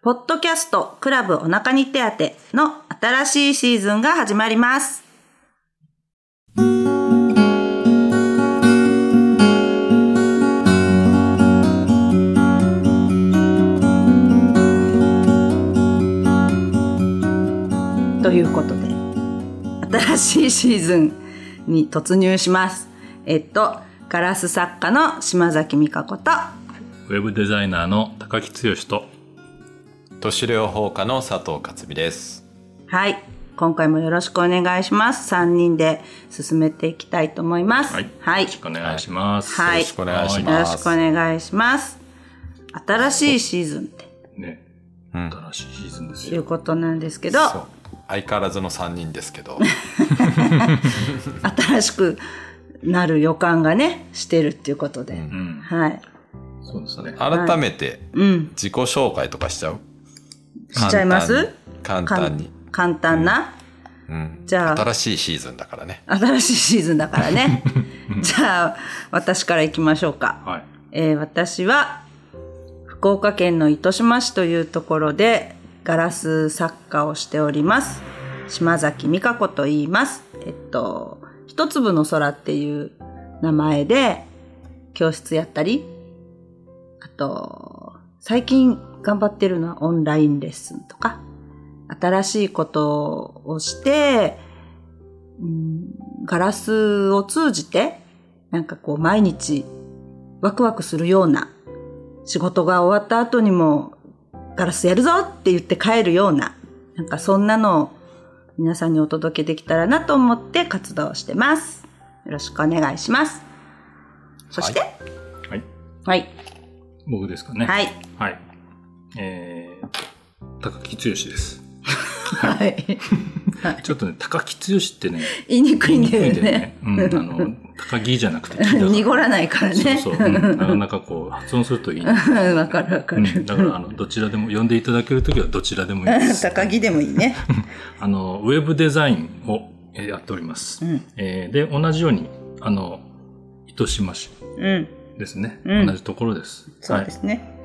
ポッドキャストクラブお腹に手当の新しいシーズンが始まります。ということで、新しいシーズンに突入します。えっと、ガラス作家の島崎美香子と、ウェブデザイナーの高木剛と都市療法家の佐藤克美です。はい。今回もよろしくお願いします。3人で進めていきたいと思います。はい、はい。よろしくお願いします。はいよろしくお願いしよますろしくお願いします。新しいシーズンってね、うん新しいシーズンですよ。いうことなんですけど、相変わらずの3人ですけど、新しくなる予感がね、してるっていうことで。うん、はい。そうですね。改めてうん。自己紹介とかしちゃう？しちゃいます簡単に。簡単な？うん、じゃあ新しいシーズンだからね。新しいシーズンだからね。じゃあ、私から行きましょうか。はい。えー私は福岡県の糸島市というところでガラス作家をしております島崎美香子と言いますえっと一粒の空っていう名前で教室やったりあと最近頑張ってるのはオンラインレッスンとか新しいことをして、うん、ガラスを通じてなんかこう毎日ワクワクするような仕事が終わった後にもガラスやるぞって言って帰るようななんかそんなのを皆さんにお届けできたらなと思って活動してます。よろしくお願いします。そして、はい。はい。僕ですかね。。はいい。はい。えー、高木剛です。はい。ちょっとね、高木剛ってね、言いにくいんだよ言いにくいんだよね。うん、あの、高木じゃなくて。濁らないからね。そうそう、うんなかなかこう、発音するといい、ね。わかるわかうん、る。だから、あの、どちらでも、呼んでいただけるときはどちらでもいいです。高木でもいいね。あの、ウェブデザインをえーやっております。うん。えーで、同じように、あの、糸島市うん。ですね。うん同じところです。そうですね。はい。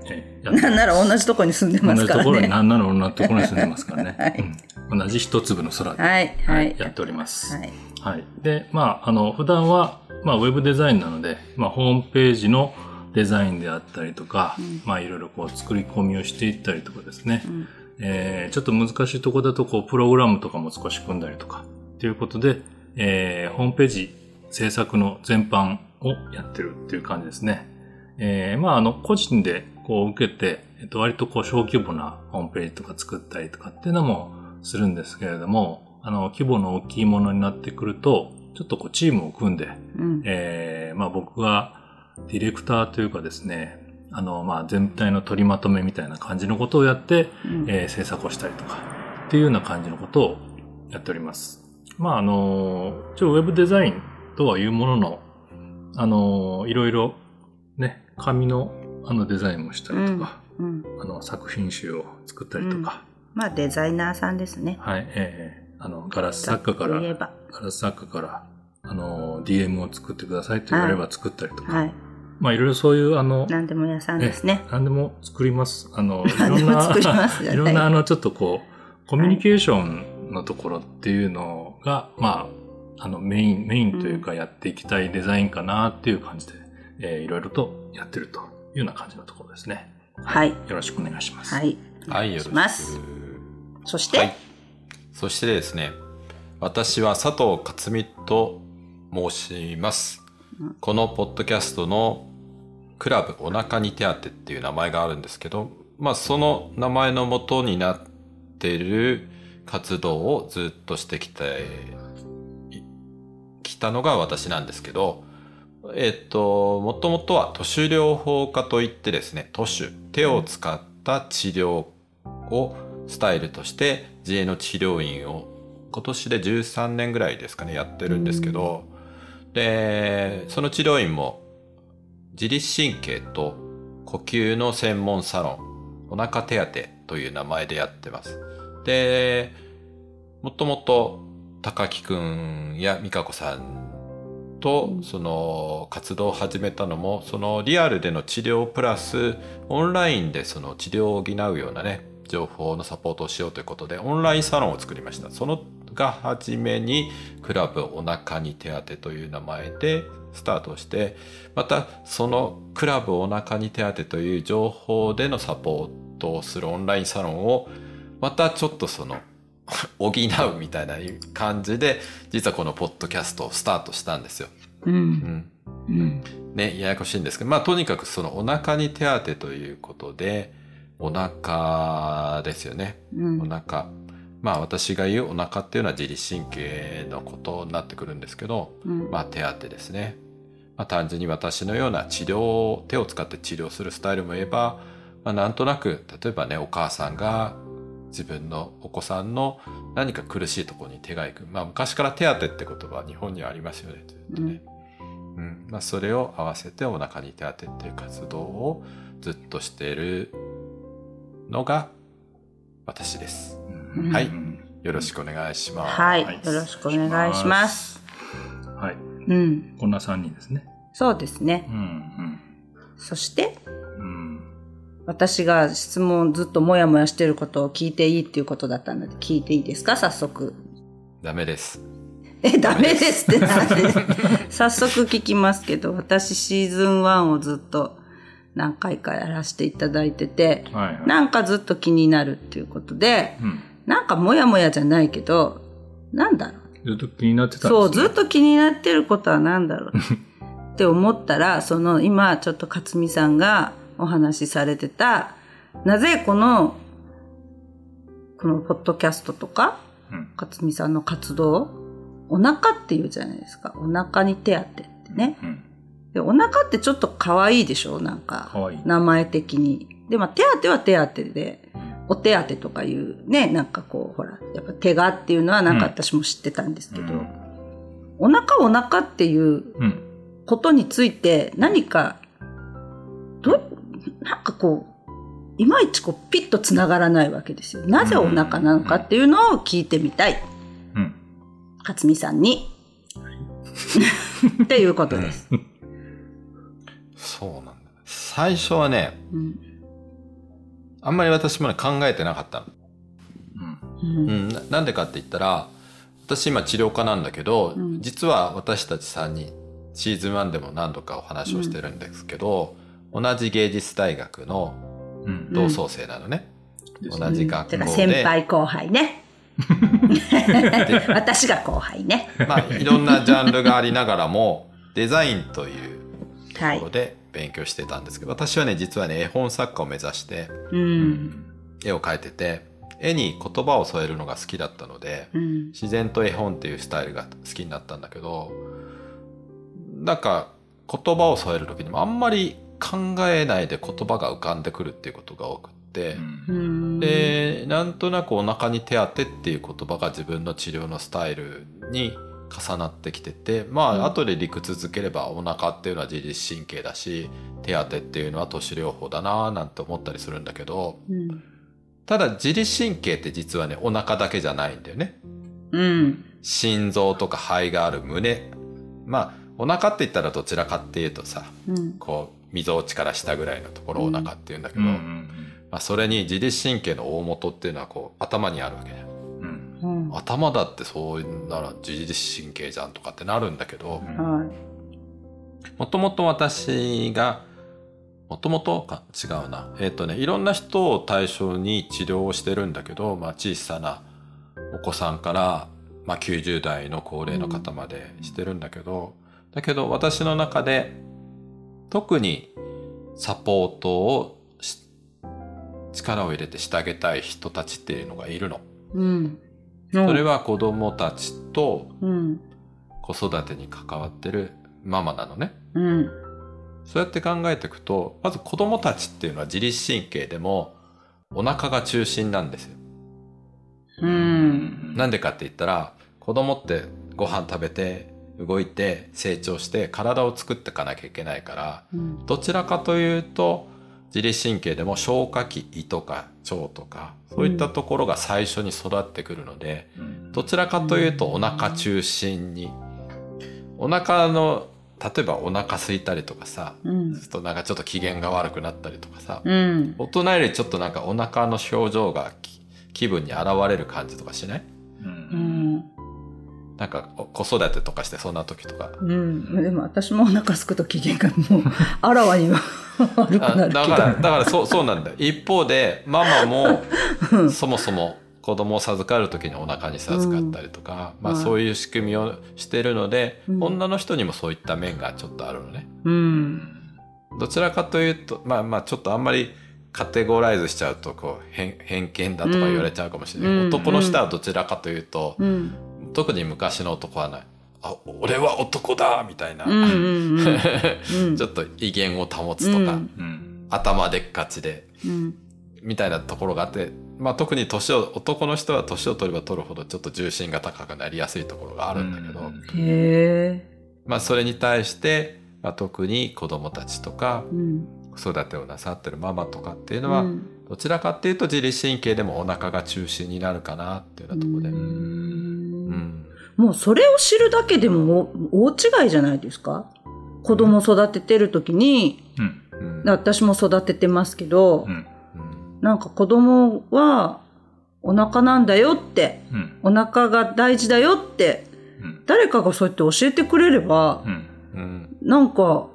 なん なら同じとこに住んでま同じところに、すからね。なんなら同じところに住んでますからね。はいうん、同じ一粒の空で、はい。はい。やっております。はい。はい。で、まあ、あの、普段は、まあ、ウェブデザインなので、まあ、ホームページのデザインであったりとか、まあ、いろいろこう、作り込みをしていったりとかですね。んえーちょっと難しいところだと、こう、プログラムとかも少し組んだりとか、ということで、えーホームページ制作の全般をやってるっていう感じですね。えーまあ、あの、個人でこう受けて、えっと、割とこう、小規模なホームページとか作ったりとかっていうのもするんですけれども、あの、規模の大きいものになってくると、ちょっとこう、チームを組んで、うん。えーまあ僕がディレクターというかですね、あの、まあ全体の取りまとめみたいな感じのことをやって、うんえー制作をしたりとか、っていうような感じのことをやっております。まああの、一応ウェブデザインとはいうものの、あの、いろいろね、紙のあのデザインもしたりとか、うん。あの作品集を作ったりとか、まあ、デザイナーさんですね。はい、えーあの、ガラス作家から。ガラス作家から、あの、DM を作ってくださいと言われれば作ったりとか、はい。まあいろいろそういうあの、何でも屋さんですねえ。何でも作ります。あの、いろんな、いいろんなあの、ちょっとこう、コミュニケーションのところっていうのが、まあ、あの、メイン、メインというかやっていきたいデザインかなっていう感じで、えーいろいろとやってるというような感じのところですね。はい。よろしくお願いします。はい。はい、よろしく。します。そして、はい。そしてですね、私は佐藤克美と申します。このポッドキャストのクラブお腹に手当っていう名前があるんですけど、まあその名前の元になっている活動をずっとしてきて、いきたのが私なんですけど、えっと、もともとは都市療法家といってですね、都市、手を使った治療をスタイルとして自営の治療院を今年で13年ぐらいですかね、やってるんですけど、で、その治療院も自律神経と呼吸の専門サロン、お腹手当という名前でやってます。で、もともと高木くんや美香子さんとその活動を始めたのもそのリアルでの治療プラスオンラインでその治療を補うようなね情報のサポートをしようということで、オンラインサロンを作りました。そのが初めに、クラブお腹に手当という名前でスタートして、またそのクラブお腹に手当という情報でのサポートをするオンラインサロンを、またちょっとその、補うみたいな感じで、実はこのポッドキャストをスタートしたんですよ。う。うんん。うん。ね、ややこしいんですけど、まあとにかくそのお腹に手当ということで、お腹ですよね。うんお腹。まあ私が言うお腹っていうのは自律神経のことになってくるんですけど、うんまあ手当ですね。まあ単純に私のような治療、手を使って治療するスタイルも言えば、まあなんとなく、例えばね、お母さんが自分のお子さんの何か苦しいところに手が行く。まあ昔から手当って言葉は日本にはありますよね。ずっとねうんまあ、それを合わせてお腹に手当てっていう活動をずっとしているのが私です。うんはいうんよろしくお願いします。はい。はいよろしくお願いします。はい。うん。こんな3人ですね。そうですねう。ん、そして、うん。うん。私が質問ずっともやもやしてることを聞いていいっていうことだったので、聞いていいですか？早速。ダメです。え、ダメですってなんで？早速聞きますけど、私シーズン1をずっと何回かやらせていただいてて、はい、はい。なんかずっと気になるっていうことで、うん。なんかもやもやじゃないけど、なんだろう？ずっと気になってたんですそう、ねずっと気になってることは何だろう？って思ったら、その今ちょっと勝美さんがお話しされてた、なぜこの、このポッドキャストとか、うん。勝美さんの活動、お腹って言うじゃないですか。お腹に手当てってね。うん。でお腹ってちょっと可愛いでしょ？なんか。かわいい。名前的に。で、まあ手当は手当で、お手当とかいうね、なんかこう、ほら、やっぱ手がっていうのはなんか私も知ってたんですけど、うんお腹お腹っていううん。ことについて何か、ど、なんかこう、いまいちこうピッとつながらないわけですよ。なぜお腹なのかっていうのを聞いてみたい。うん。勝美さんに。っていうことです。そうなんだ。最初はね、うんあんまり私もね考えてなかったの。うん。うんうん、ななんでかって言ったら、私今治療家なんだけど、うん実は私たち3人、シーズン1でも何度かお話をしてるんですけど、同じ芸術大学のうん。同窓生なのね。です同じ学校で。だから先輩後輩ね。私が後輩ね。まあ、いろんなジャンルがありながらも、デザインというはいところ。で勉強してたんですけど、私はね、実はね、絵本作家を目指してう。うんん。絵を描いてて、絵に言葉を添えるのが好きだったので、うん。自然と絵本っていうスタイルが好きになったんだけど、なんか言葉を添える時にもあんまり考えないで言葉が浮かんでくるっていうことが多くって、うん。で、なんとなくお腹に手当てっていう言葉が自分の治療のスタイルに重なってきてて、まあ、うん後で理屈づければお腹っていうのは自律神経だし、手当てっていうのは都市療法だなぁなんて思ったりするんだけど、うん。ただ自律神経って実はね、お腹だけじゃないんだよね。うん。心臓とか肺がある胸。まあ、お腹って言ったらどちらかっていうとさ、うん。こう、溝落ちから下ぐらいのところをお腹って言うんだけど、うん。うん。まあ、それに自律神経の大元っていうのはこう、頭にあるわけじゃん。うん。うん。頭だってそうなら自律神経じゃんとかってなるんだけど、はい。もともと私が、もともとか違うな。えっ、とね、いろんな人を対象に治療をしてるんだけど、まあ小さなお子さんから、まあ90代の高齢の方までしてるんだけど、だけど私の中で特にサポートをし力を入れてしてあげたい人たちっていうのがいるの。うん。それは子供たちとうん。子育てに関わってるママなのね。うん。そうやって考えていくと、まず子供たちっていうのは自律神経でもお腹が中心なんですよ。うん。なんでかって言ったら、子供ってご飯食べて、動いて、成長して、体を作っていかなきゃいけないから、うん。どちらかというと、自律神経でも消化器、胃とか腸とか、そういったところが最初に育ってくるので、うん。どちらかというとお腹中心に、お腹の例えばお腹空いたりとかさ、うんちょっとなんかちょっと機嫌が悪くなったりとかさ、うん。大人よりちょっとなんかお腹の表情がき気分に現れる感じとかしない？うんうん。なんかお子育てとかしてそんな時とか。うん。でも私もお腹すくと機嫌がもう、あらわには 悪くあなる気だから、が。だからそう、そうなんだよ。一方で、ママも、そもそも子供を授かる時にお腹に授かったりとか、まあはいそういう仕組みをしてるので、うん女の人にもそういった面がちょっとあるのね。うん。どちらかというと、まあまあちょっとあんまりカテゴライズしちゃうと、こう、偏偏見だとか言われちゃうかもしれない。うん男の人はどちらかというと、うん。特に昔の男はない。あ、俺は男だみたいな、うん。うん。うん。ちょっと威厳を保つとか、うんうん頭でっかちで、うん。みたいなところがあって、まあ特に年を、男の人は年を取れば取るほどちょっと重心が高くなりやすいところがあるんだけど、うんへえ。まあそれに対して、まあ、特に子供たちとか、うん。子育てをなさってるママとかっていうのは、うんどちらかっていうと自律神経でもお腹が中心になるかなっていうようなところで。もうそれを知るだけでも大違いじゃないですか？子供育ててる時に、うん。うん。私も育ててますけど、うん。うん。なんか子供はお腹なんだよって、うん。お腹が大事だよって、うん。誰かがそうやって教えてくれればう、ん。うん。なんか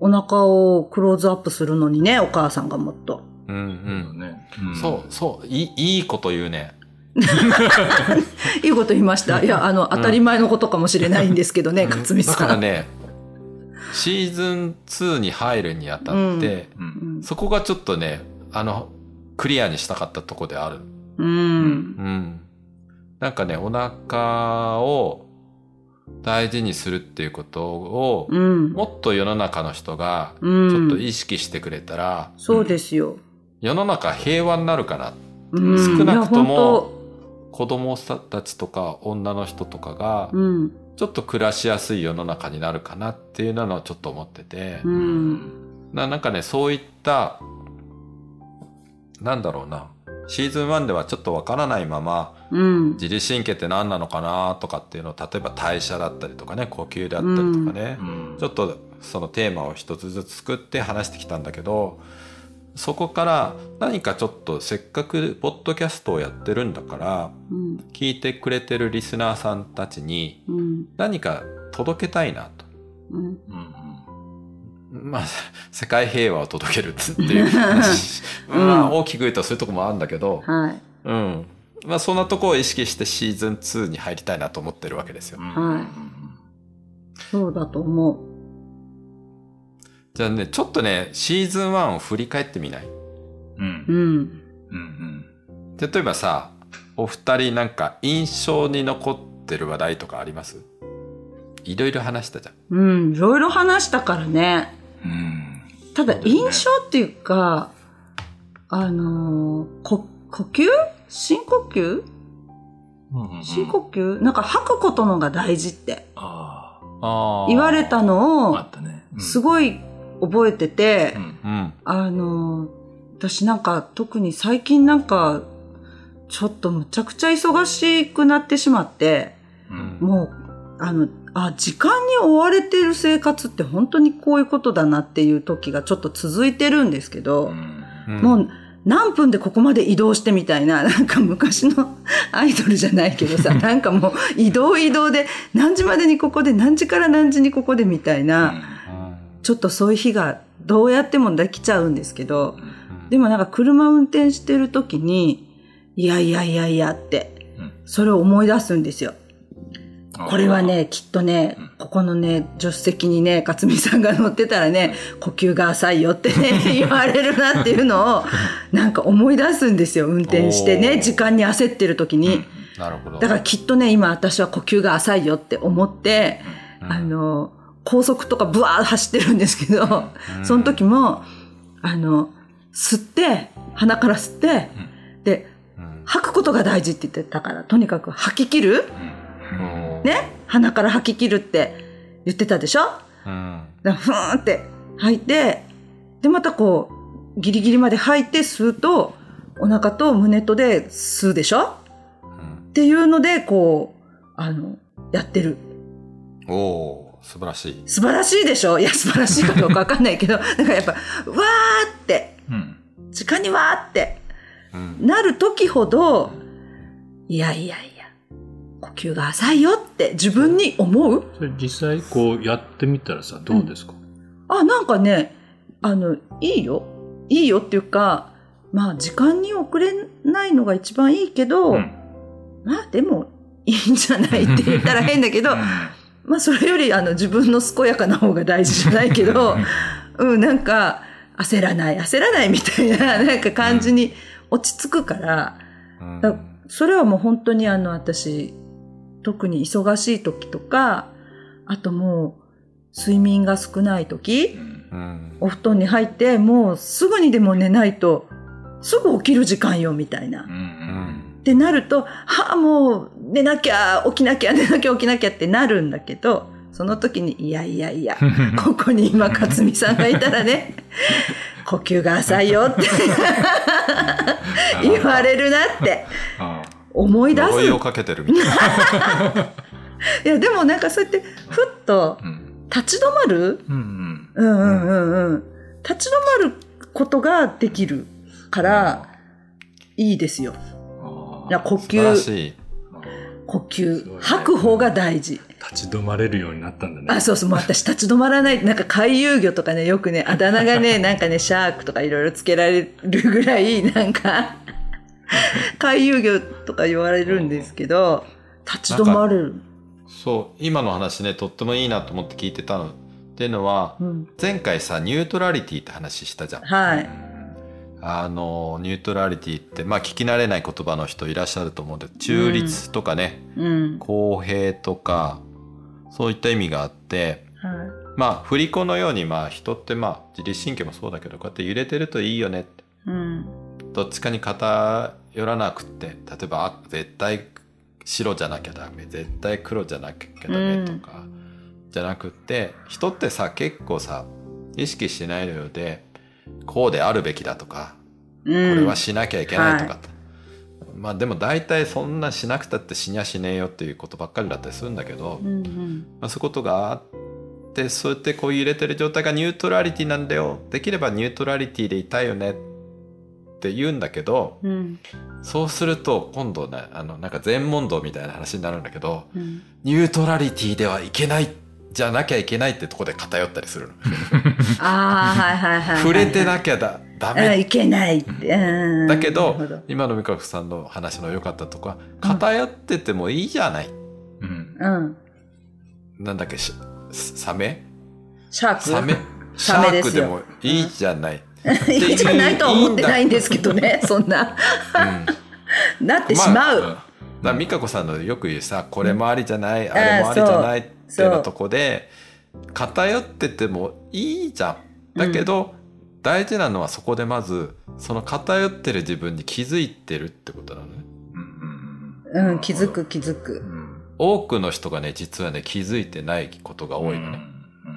お腹をクローズアップするのにね、お母さんがもっと。うん。うん。ねそう、そう、いい、いいこと言うね。いいこと言いました。いや、あの、当たり前のことかもしれないんですけどね、うん勝美さん。だからね、シーズン2に入るにあたって、ううんん。そこがちょっとね、あの、クリアにしたかったとこである。うん。うん。なんかね、お腹を大事にするっていうことを、うん。もっと世の中の人がうん。ちょっと意識してくれたら、そうですよ。世の中平和になるかな。うん少なくとも子供たちとか女の人とかが。ちょっと暮らしやすい世の中になるかなっていうのはちょっと思ってて、うん。ななんかね、そういった、なんだろうな、シーズン1ではちょっとわからないまま、うん。自律神経って何なのかなとかっていうのを、例えば代謝だったりとかね、呼吸であったりとかね、うんちょっとそのテーマを一つずつ作って話してきたんだけど、そこから何かちょっとせっかくポッドキャストをやってるんだから、うん。聞いてくれてるリスナーさんたちにうん。何か届けたいなと。うん。うんまあ、世界平和を届けるっていう 話。まあ、大きく言うとそういうとこもあるんだけど、はい。うん。まあ、そんなとこを意識してシーズン2に入りたいなと思ってるわけですよ。はいそうだと思う。じゃあね、ちょっとね、シーズン1を振り返ってみない？うん。うん。うん例えばさ、お二人なんか印象に残ってる話題とかあります？いろいろ話したじゃん。うん。いろいろ話したからね。うん。ただ、印象っていうか、あのーこ、呼吸？深呼吸？うんうん深呼吸？なんか吐くことのが大事って。ああ言われたのをああったね。うん。すごい覚えてて。あのー私なんか特に最近なんかちょっとむちゃくちゃ忙しくなってしまって、うん。もう、あの、あ、時間に追われてる生活って本当にこういうことだなっていう時がちょっと続いてるんですけど、もう何分でここまで移動してみたいな、なんか昔のアイドルじゃないけどさ、なんかもう移動移動で何時までにここで何時から何時にここでみたいな、ちょっとそういう日がどうやってもできちゃうんですけど、でもなんか車運転してる時に、いやいやいやいやって、うん。それを思い出すんですよ。これはね、きっとねうん、ここのね、助手席にね、勝美さんが乗ってたらね、呼吸が浅いよってね、言われるなっていうのを、なんか思い出すんですよ、運転してね、時間に焦ってる時に。なるほど。だからきっとね、今私は呼吸が浅いよって思って、うん。あの、高速とかブワーッ走ってるんですけど、うん。その時も、あの、吸って、鼻から吸って、で、うん。吐くことが大事って言ってたから、とにかく吐き切る。うん。ね？鼻から吐き切るって言ってたでしょ？うん。だふーんって吐いて、で、またこう、ギリギリまで吐いて吸うと、お腹と胸とで吸うでしょ？うん。っていうので、こう、あの、やってる。おお素晴らしい。素晴らしいでしょ？いや、素晴らしいかどうかわかんないけど、だからやっぱ、わーって、うん。時間にわーってうん。なる時ほど、いやいやいや、呼吸が浅いよって自分に思う？それ実際こうやってみたらさ、どうですか、あ、なんかね、あの、いいよ。いいよっていうか、まあ時間に遅れないのが一番いいけど、うんまあでもいいんじゃないって言ったら変だけど、まあそれよりあの自分の健やかな方が大事じゃないけど、うん、なんか焦らない、焦らないみたいななんか感じに落ち着くから、うんだそれはもう本当にあの私、特に忙しい時とか、あともう睡眠が少ない時、うん。お布団に入ってもうすぐにでも寝ないとすぐ起きる時間よみたいな。うんうん。ってなると、はあ、もう寝なきゃ、起きなきゃ、寝なきゃ、起きなきゃってなるんだけど、その時に、いやいやいや、ここに今、勝美さんがいたらね、呼吸が浅いよって 言われるなってあ思い出す。呪いをかけてるみたいな。いや、でもなんかそうやって、ふっと立ち止まる？うんうんうんうんうんうん。立ち止まることができるから、いいですよ。あいや呼吸。呼吸、ね吐く方が大事。立ち止まれるようになったんだね。あ、そうそう、もう私立ち止まらない。なんか回遊魚とかね、よくね、あだ名がね、なんかね、シャークとかいろいろつけられるぐらい、なんか、回遊魚とか言われるんですけど、立ち止まれる。そう、今の話ね、とってもいいなと思って聞いてたの。っていうのは、うん。前回さ、ニュートラリティって話したじゃん。はい。あの、ニュートラリティって、まあ聞き慣れない言葉の人いらっしゃると思うんで、中立とかね、うん。公平とか、そういった意味があって、はい。まあ振り子のように、まあ人ってまあ自律神経もそうだけど、こうやって揺れてるといいよねって。うん。どっちかに偏らなくって、例えば、あ絶対白じゃなきゃダメ、絶対黒じゃなきゃダメとか、じゃなくって、人ってさ、結構さ、意識しないので、こうであるべきだとか、ここれはしなきゃいけないとかはって、まあでも大体そんなしなくたって死にゃしねえよっていうことばっかりだったりするんだけど、うんうん。まあ、そういうことがあってそうやってこう揺れてる状態がニュートラリティなんだよできればニュートラリティでいたいよねって言うんだけどうん。そうすると今度ねあのなんか全問答みたいな話になるんだけどうん。ニュートラリティではいけないじゃなきゃいけないってとこで偏ったりするの。ああ、はいはいはいはい。触れてなきゃだダあメいけないって。うんだけどなるほ今の美香子さんの話の良かったとこは偏っててもいいじゃない、うん。うん。なんだっけしサメ？シャーク？サメ？シサャークでもいいじゃない。いいじゃないとは思ってないんですけどね、そんな。うん なってしまう。だから美香子さんのよく言うさこれもありじゃない、んあれもありじゃないってそう。いうのとこで偏っててもいいじゃん。だけど、大事なのはそこでまずその偏ってる自分に気づいてるってことなのね。うんうん、気づく気づく。うん。多くの人がね実はね気づいてないことが多いのね、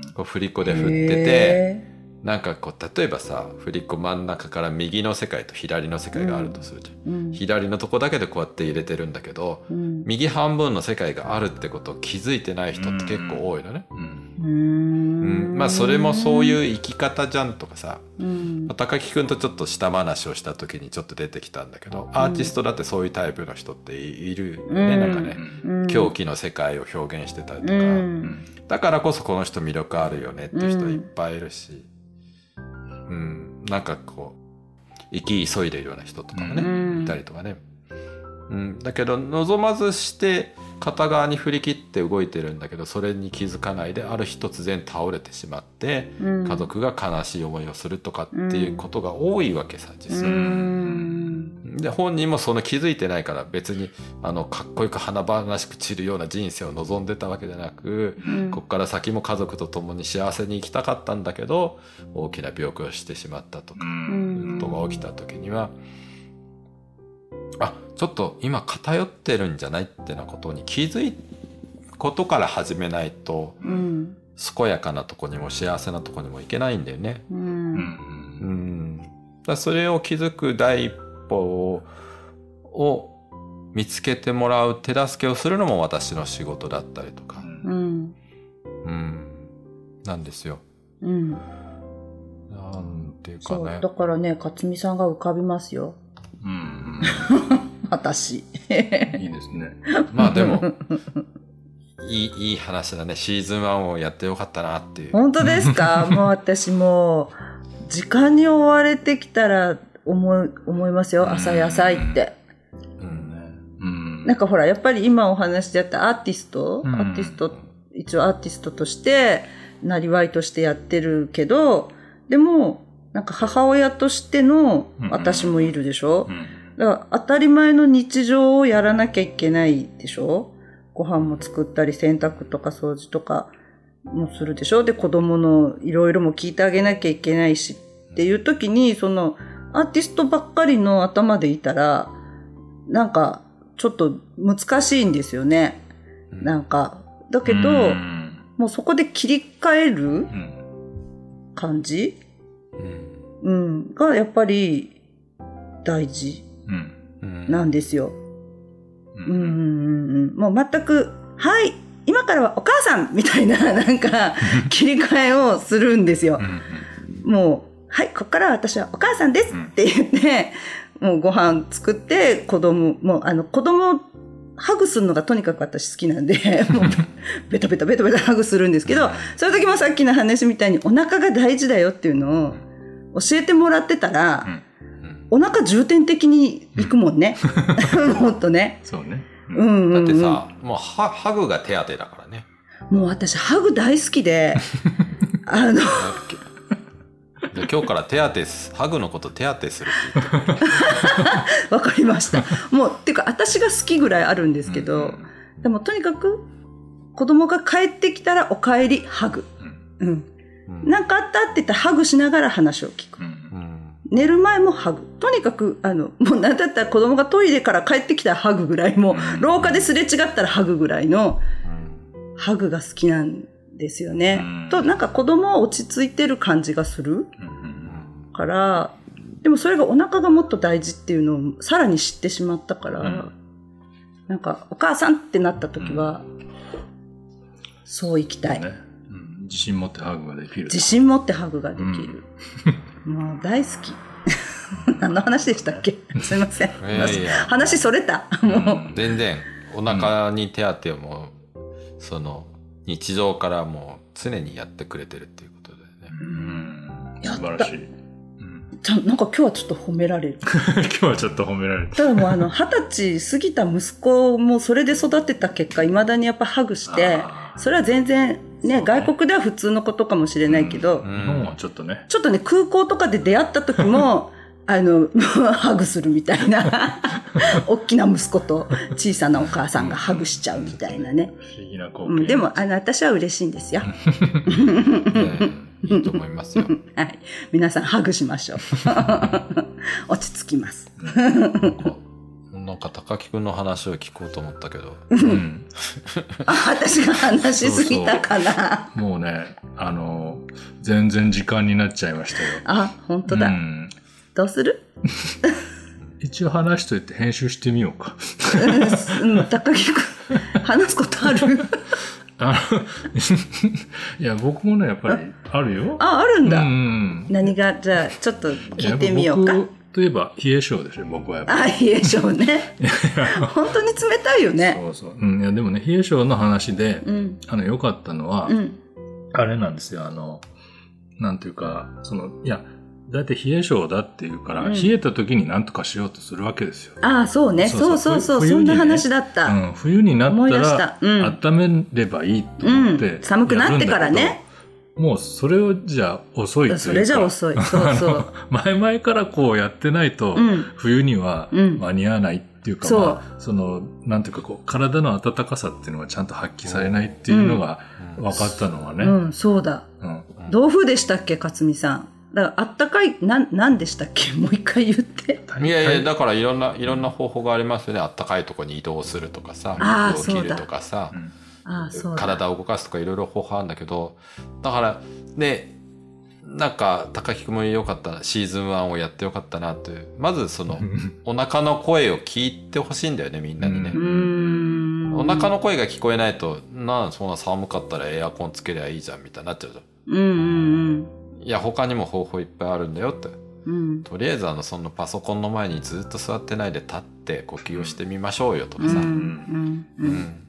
うん。こう振り子で振っててへなんかこう例えばさ振り子真ん中から右の世界と左の世界があるとするじゃん、ーうん。左のとこだけでこうやって入れてるんだけどうん。右半分の世界があるってことを気づいてない人って結構多いのね。うん。まあそれもそういう生き方じゃんとかさ、うん。高木くんとちょっと下話をした時にちょっと出てきたんだけど、アーティストだってそういうタイプの人っているよね、うん。なんかね、うん。狂気の世界を表現してたりとか、うん。だからこそこの人魅力あるよねって人いっぱいいるし、うん、なんかこう、生き急いでいるような人とかもね、うん。いたりとかね。うん、だけど望まずして片側に振り切って動いてるんだけどそれに気づかないである日突然倒れてしまってうん。家族が悲しい思いをするとかっていうことが多いわけさ実う際。ん。で本人もその気づいてないから別にあのかっこよく華々しく散るような人生を望んでたわけじゃなく、うん。こっから先も家族と共に幸せに生きたかったんだけど大きな病気をしてしまったとか、うん。ことが起きた時にはあちょっと今偏ってるんじゃないってなことに気づいことから始めないとうん健やかなとこにも幸せなとこにもいけないんだよね。ううんん。うん、だそれを気づく第一歩をを見つけてもらう手助けをするのも私の仕事だったりとか、うんうん、なんですよ。うん。なんていうかそう。ねだ。からね、勝美さんが浮かびますよ。うん。私。いいですね。まあでも、いい、いい話だね。シーズン1をやってよかったなっていう。本当ですか？もう私もう、時間に追われてきたら思い、思いますよ。浅い浅いって。うんねうん。なんかほら、やっぱり今お話であったアーティスト、うんアーティスト、一応アーティストとして、なりわいとしてやってるけど、でも、なんか母親としての私もいるでしょ、うん。だから当たり前の日常をやらなきゃいけないでしょ？ご飯も作ったり洗濯とか掃除とかもするでしょ？で子供のいろいろも聞いてあげなきゃいけないしっていう時にそのアーティストばっかりの頭でいたらなんかちょっと難しいんですよね。うんなんか。だけど、うん。もうそこで切り替えるうん。感じ？うんうん。がやっぱり大事なんですよ。ううんうんうんうん。もう全く、はい、今からはお母さんみたいな、なんか、切り替えをするんですよう。ん。もう、はい、ここからは私はお母さんですって言って、もうご飯作って、子供、もうあの、子供、ハグするのがとにかく私好きなんで、もう、ベタベタベタベタハグするんですけど、そういう時もさっきの話みたいにお腹が大事だよっていうのを教えてもらってたら、お腹重点的に行くもんね。もっとね。そうね。うんうん、うん。だってさ、もうハハグが手当てだからね。もう私、ハグ大好きで、あの、で今日から手当てす、ハグのこと手当てするって言っ。わかりました。もう、っていうか、私が好きぐらいあるんですけど、うんでもとにかく、子供が帰ってきたらお帰り、ハグ。うん。うん。うんなんかあったって言ったらハグしながら話を聞く。うん。うん寝る前もハグ。とにかく、あの、もうなんだったら子供がトイレから帰ってきたらハグぐらい、もう廊下ですれ違ったらハグぐらいのうんハグが好きなんですよね。うんと、なんか子供は落ち着いてる感じがするうん。から、でもそれがお腹がもっと大事っていうのをさらに知ってしまったから、うんなんかお母さんってなった時は、そう行きたい。自信持ってハグができる。自信持ってハグができる。もう大好き。何の話でしたっけ？すいません。いやいや話それた。もう。全然、お腹に手当てをもう、その、日常からもう常にやってくれてるっていうことだよね。うん。素晴らしい。うんちゃんなんか今日はちょっと褒められる。今日はちょっと褒められた。ただもうあの、二十歳過ぎた息子もそれで育てた結果、未だにやっぱハグしてそれは全然ね、外国では普通のことかもしれないけど、うん日本はちょっとね。ちょっとね、空港とかで出会った時も、あの、ハグするみたいな、大きな息子と小さなお母さんがハグしちゃうみたいなね。不思議な光景。うん、でも、あの、私は嬉しいんですよ。ねいいと思いますよ。はい。皆さんハグしましょう。落ち着きます。なんか、高木くんの話を聞こうと思ったけど、うん。あ、私が話しすぎたかな。もうね、あの、全然時間になっちゃいましたよ。あ、本当だ。うん。どうする？一応話しといて編集してみようか。うん、うん高木くん、話すことある？いや、僕もね、やっぱりあるよ。あ、あるんだ。うん。何が、じゃあ、ちょっと聞いてみようかといえば、冷え性ですよ、僕はやっぱり。あ、冷え性ね。本当に冷たいよね。そうそう。うん、いや、でもね、冷え性の話で、うん。あの、良かったのは、うん。あれなんですよ、あの、なんていうか、その、いや、だいたい冷え性だっていうから、うん冷えた時に何とかしようとするわけですよ。ああ、そうね。そそううそうそうねそんな話だった。うん、冬になった出したら、うん温めればいいと思って、うん寒くなってからね。もうそれをじゃあ遅いというか。それじゃ遅い。そうそう。前々からこうやってないと、うん冬にはうん間に合わないっていうか、そうまあ、その、なんていうかこう、体の温かさっていうのがちゃんと発揮されないっていうのが分かったのはね。うん、そうだ。うんどう風でしたっけ、勝美さん。だから、あったかい、なん、なんでしたっけ？もう一回言って。いやいや、だからいろんな、いろんな方法がありますよね。あったかいとこに移動するとかさ、あー服を着るとかさう、ん体を動かすとかいろいろ方法あるんだけど、だから、ね、なんか、高木くんもよかったな、シーズン1をやってよかったなという。まずその、お腹の声を聞いてほしいんだよね、みんなにね。お腹の声が聞こえないと、なあ、そんな寒かったらエアコンつけりゃいいじゃん、みたいになっちゃうじゃん。うんうんいや、他にも方法いっぱいあるんだよって。うん。うん。とりあえずあの、そのパソコンの前にずっと座ってないで立って呼吸をしてみましょうよとかさ。うんうんう。うんん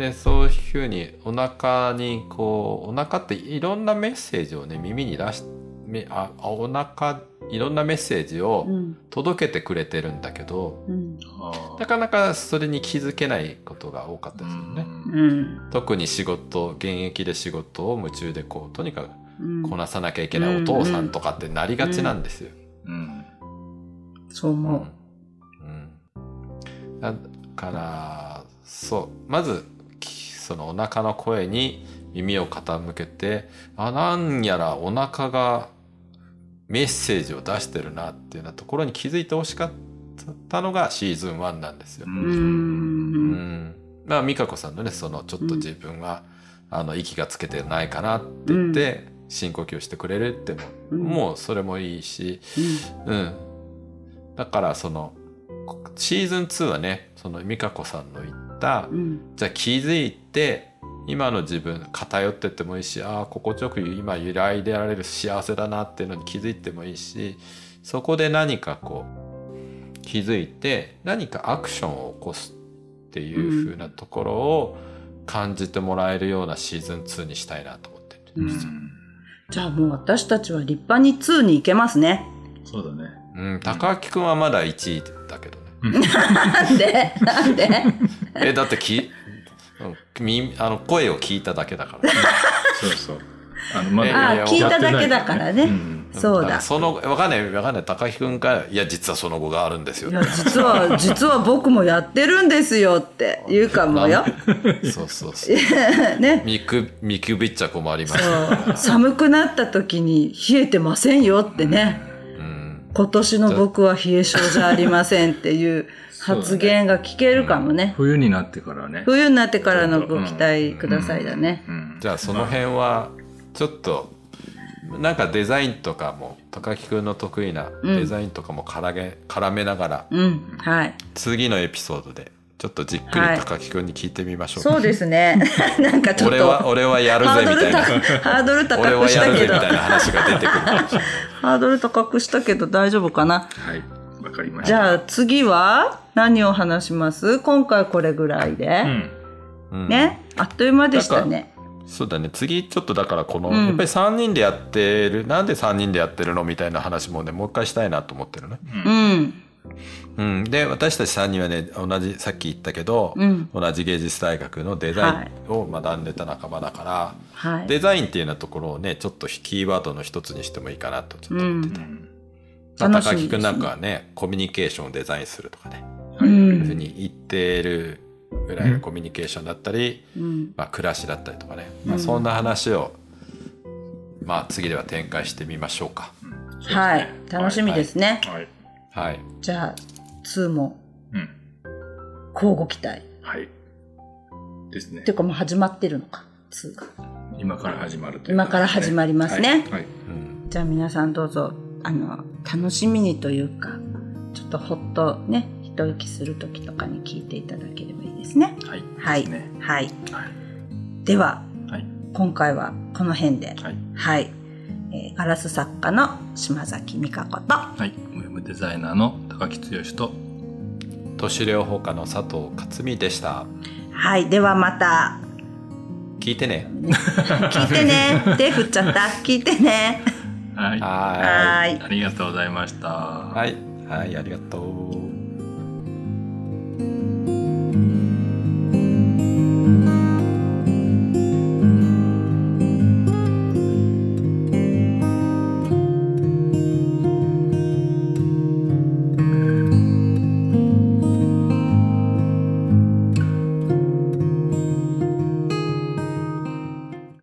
でそういうふうにお腹にこうお腹っていろんなメッセージをね耳に出しめああお腹いろんなメッセージをうん。届けてくれてるんだけどうん。あなかなかそれに気づけないことが多かったですよね。うん。特に仕事現役で仕事を夢中でこうとにかくうん。こなさなきゃいけないお父さんとかってなりがちなんですよ。うん。そう思う。ん。だからそう。まずきそのお腹の声に耳を傾けてあなんやらお腹がメッセージを出してるなっていうようなところに気づいてほしかったのがシーズン1なんですよ。う。う。うんんまあ美香子さんのねそのちょっと自分は、あの息がつけてないかなって言って、深呼吸してくれるっても、うんもうそれもいいし、うん。だからそのシーズン2はねその美香子さんの言うん。じゃあ気づいて今の自分偏ってってもいいしああ心地よく今揺らいでられる幸せだなっていうのに気づいてもいいしそこで何かこう気づいて何かアクションを起こすっていう風なところを感じてもらえるようなシーズン2にしたいなと思ってるんですよ。じゃあもう私たちは立派に2に行けますね。そうだね。うん、高木くんはまだ1位だけどね。なんで？なんで？え、だってき、うんみあの声を聞いただけだから。そうそう。あの、まいやいやああ、聞いただけだからね。うん。そうだ。その、わかんない、わかんない。高木くんが、いや、実はその後があるんですよい。や、実は、実は僕もやってるんですよって言うかもよ。そうそうそう。ね。見く、見くびっちゃ困りまそす。う。寒くなった時に冷えてませんよってね。うん。今年の僕は冷え性じゃありませんっていう発言が聞けるかもね。冬になってからね。冬になってからのご期待くださいだね。うん。じゃあ、その辺は、ちょっと、なんかデザインとかも、高木くんの得意なデザインとかも絡め、絡めながら、うん。はい。次のエピソードで、ちょっとじっくりはい高木くんに聞いてみましょう。そうですね。なんかちょっと。俺は、俺はやるぜみたいな。高ハードル高俺くしたけどはやるぜみ、たいな話が出てくる。ハードル高くしたけど大丈夫かな？はい。わかりました。じゃあ次は何を話します？今回これぐらいで。うん。うんね？あっという間でしたね。そうだね次ちょっとだからこの、うんやっぱり3人でやってるなんで3人でやってるの？みたいな話もねもう一回したいなと思ってるね。うん。うん、で私たち3人はね同じさっき言ったけど、うん同じ芸術大学のデザインを学んでた仲間だから、はい。デザインっていうようなところをねちょっとキーワードの一つにしてもいいかなとちょっと思ってて、うん。まあ高木君なんかはねコミュニケーションをデザインするとかね、う。そういうふうんに言ってるぐらいのコミュニケーションだったり、うん。まあ、暮らしだったりとかね、まあ、うんそんな話を、まあ、次では展開してみましょうか。はい。楽しみですね。はい。はい。じゃあ、2もうん。交互期待。はい。ですねってい。うかもう始まってるのか。2が。今から始まるという今から始まりますねはい。はいうん、じゃあ皆さんどうぞ、あの、楽しみにというか、ちょっとほっとね、一息する時とかに聞いていただければいいですね。はい。はい。ね。はい。はい。では、はい。今回はこの辺で。はい。はい。えーガラス作家の島崎美香子と、はい。ウェブデザイナーの高木剛と、都市療法家の佐藤克美でした。はい。ではまた、聞いてね。聞いてね。手振っちゃった。聞いてね。はい。はい。ありがとうございました。い。はい。はい、ありがとう。